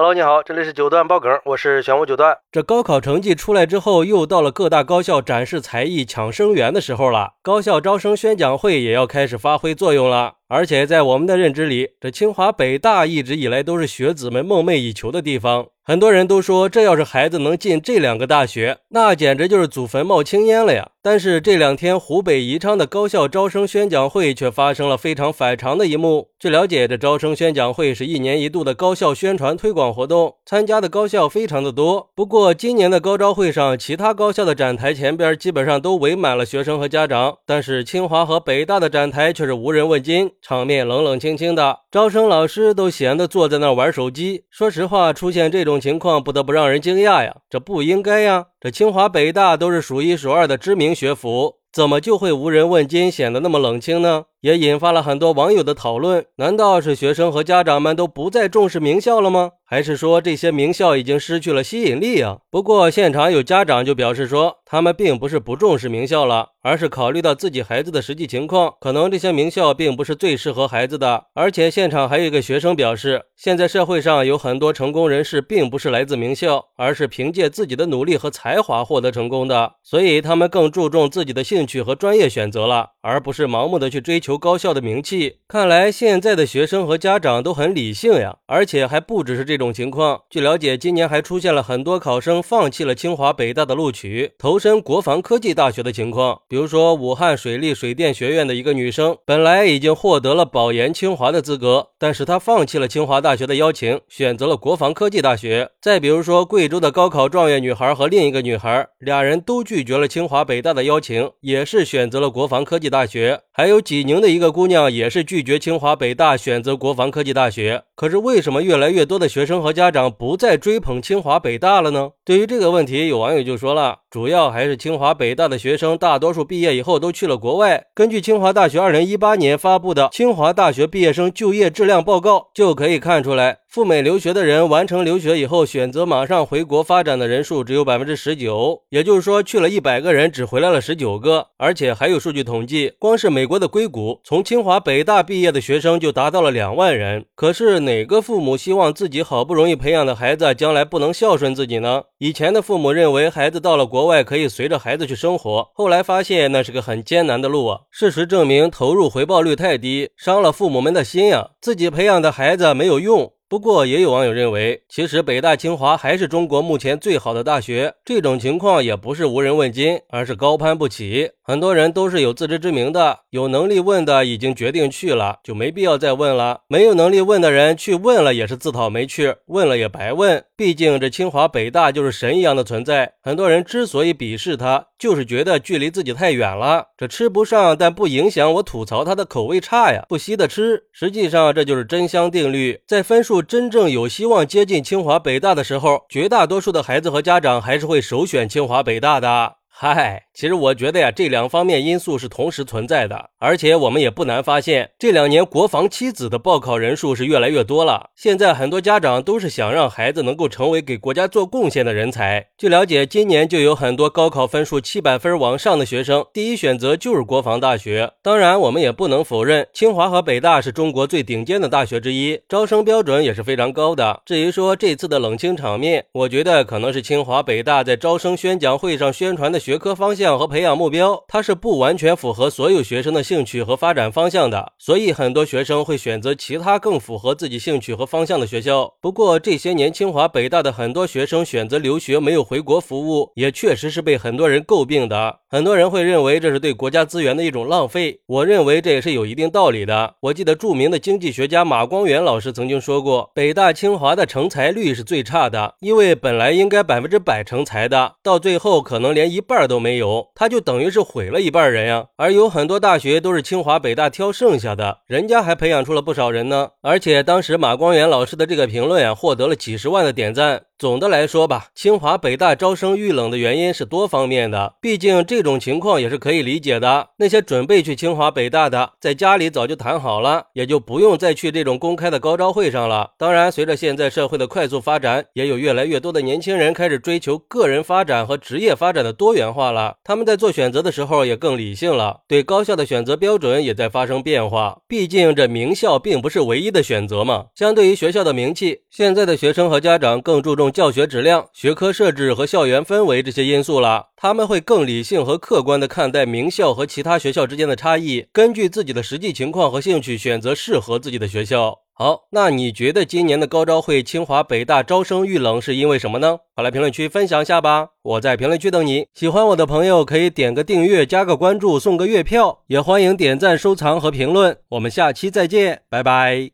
Hello，你好，这里是九段爆梗，我是玄武九段。这高考成绩出来之后，又到了各大高校展示才艺、抢生源的时候了。高校招生宣讲会也要开始发挥作用了。而且在我们的认知里，这清华、北大一直以来都是学子们梦寐以求的地方。很多人都说，这要是孩子能进这两个大学，那简直就是祖坟冒青烟了呀。但是这两天，湖北宜昌的高校招生宣讲会却发生了非常反常的一幕。据了解，这招生宣讲会是一年一度的高校宣传推广活动，参加的高校非常的多。不过，今年的高招会上，其他高校的展台前边基本上都围满了学生和家长，但是清华和北大的展台却是无人问津。场面冷冷清清的，招生老师都闲得坐在那玩手机。说实话，出现这种情况，不得不让人惊讶呀！这不应该呀！这清华、北大都是数一数二的知名学府，怎么就会无人问津，显得那么冷清呢？也引发了很多网友的讨论。难道是学生和家长们都不再重视名校了吗？还是说这些名校已经失去了吸引力啊？不过现场有家长就表示说，他们并不是不重视名校了，而是考虑到自己孩子的实际情况，可能这些名校并不是最适合孩子的。而且现场还有一个学生表示，现在社会上有很多成功人士并不是来自名校，而是凭借自己的努力和才华获得成功的，所以他们更注重自己的兴趣和专业选择了，而不是盲目的去追求。求高校的名气，看来现在的学生和家长都很理性呀，而且还不只是这种情况。据了解，今年还出现了很多考生放弃了清华、北大的录取，投身国防科技大学的情况。比如说，武汉水利水电学院的一个女生，本来已经获得了保研清华的资格，但是她放弃了清华大学的邀请，选择了国防科技大学。再比如说，贵州的高考状元女孩和另一个女孩，俩人都拒绝了清华、北大的邀请，也是选择了国防科技大学。还有济宁。的一个姑娘也是拒绝清华北大，选择国防科技大学。可是为什么越来越多的学生和家长不再追捧清华北大了呢？对于这个问题，有网友就说了，主要还是清华北大的学生大多数毕业以后都去了国外。根据清华大学二零一八年发布的《清华大学毕业生就业质量报告》，就可以看出来。赴美留学的人完成留学以后，选择马上回国发展的人数只有百分之十九，也就是说，去了一百个人，只回来了十九个。而且还有数据统计，光是美国的硅谷，从清华、北大毕业的学生就达到了两万人。可是哪个父母希望自己好不容易培养的孩子将来不能孝顺自己呢？以前的父母认为孩子到了国外可以随着孩子去生活，后来发现那是个很艰难的路啊。事实证明，投入回报率太低，伤了父母们的心呀。自己培养的孩子没有用。不过，也有网友认为，其实北大、清华还是中国目前最好的大学。这种情况也不是无人问津，而是高攀不起。很多人都是有自知之明的，有能力问的已经决定去了，就没必要再问了。没有能力问的人去问了，也是自讨没趣，问了也白问。毕竟这清华、北大就是神一样的存在。很多人之所以鄙视他，就是觉得距离自己太远了。这吃不上，但不影响我吐槽他的口味差呀，不惜的吃。实际上，这就是真香定律，在分数。真正有希望接近清华北大的时候，绝大多数的孩子和家长还是会首选清华北大的。嗨。其实我觉得呀，这两方面因素是同时存在的，而且我们也不难发现，这两年国防妻子的报考人数是越来越多了。现在很多家长都是想让孩子能够成为给国家做贡献的人才。据了解，今年就有很多高考分数七百分往上的学生，第一选择就是国防大学。当然，我们也不能否认，清华和北大是中国最顶尖的大学之一，招生标准也是非常高的。至于说这次的冷清场面，我觉得可能是清华北大在招生宣讲会上宣传的学科方向。和培养目标，它是不完全符合所有学生的兴趣和发展方向的，所以很多学生会选择其他更符合自己兴趣和方向的学校。不过这些年清华北大的很多学生选择留学，没有回国服务，也确实是被很多人诟病的。很多人会认为这是对国家资源的一种浪费，我认为这也是有一定道理的。我记得著名的经济学家马光远老师曾经说过，北大清华的成才率是最差的，因为本来应该百分之百成才的，到最后可能连一半都没有。他就等于是毁了一半人呀，而有很多大学都是清华北大挑剩下的，人家还培养出了不少人呢。而且当时马光远老师的这个评论啊，获得了几十万的点赞。总的来说吧，清华北大招生遇冷的原因是多方面的，毕竟这种情况也是可以理解的。那些准备去清华北大的，在家里早就谈好了，也就不用再去这种公开的高招会上了。当然，随着现在社会的快速发展，也有越来越多的年轻人开始追求个人发展和职业发展的多元化了。他们在做选择的时候也更理性了，对高校的选择标准也在发生变化。毕竟这名校并不是唯一的选择嘛。相对于学校的名气，现在的学生和家长更注重。教学质量、学科设置和校园氛围这些因素了，他们会更理性和客观地看待名校和其他学校之间的差异，根据自己的实际情况和兴趣选择适合自己的学校。好，那你觉得今年的高招会清华北大招生遇冷是因为什么呢？快来评论区分享一下吧！我在评论区等你。喜欢我的朋友可以点个订阅、加个关注、送个月票，也欢迎点赞、收藏和评论。我们下期再见，拜拜。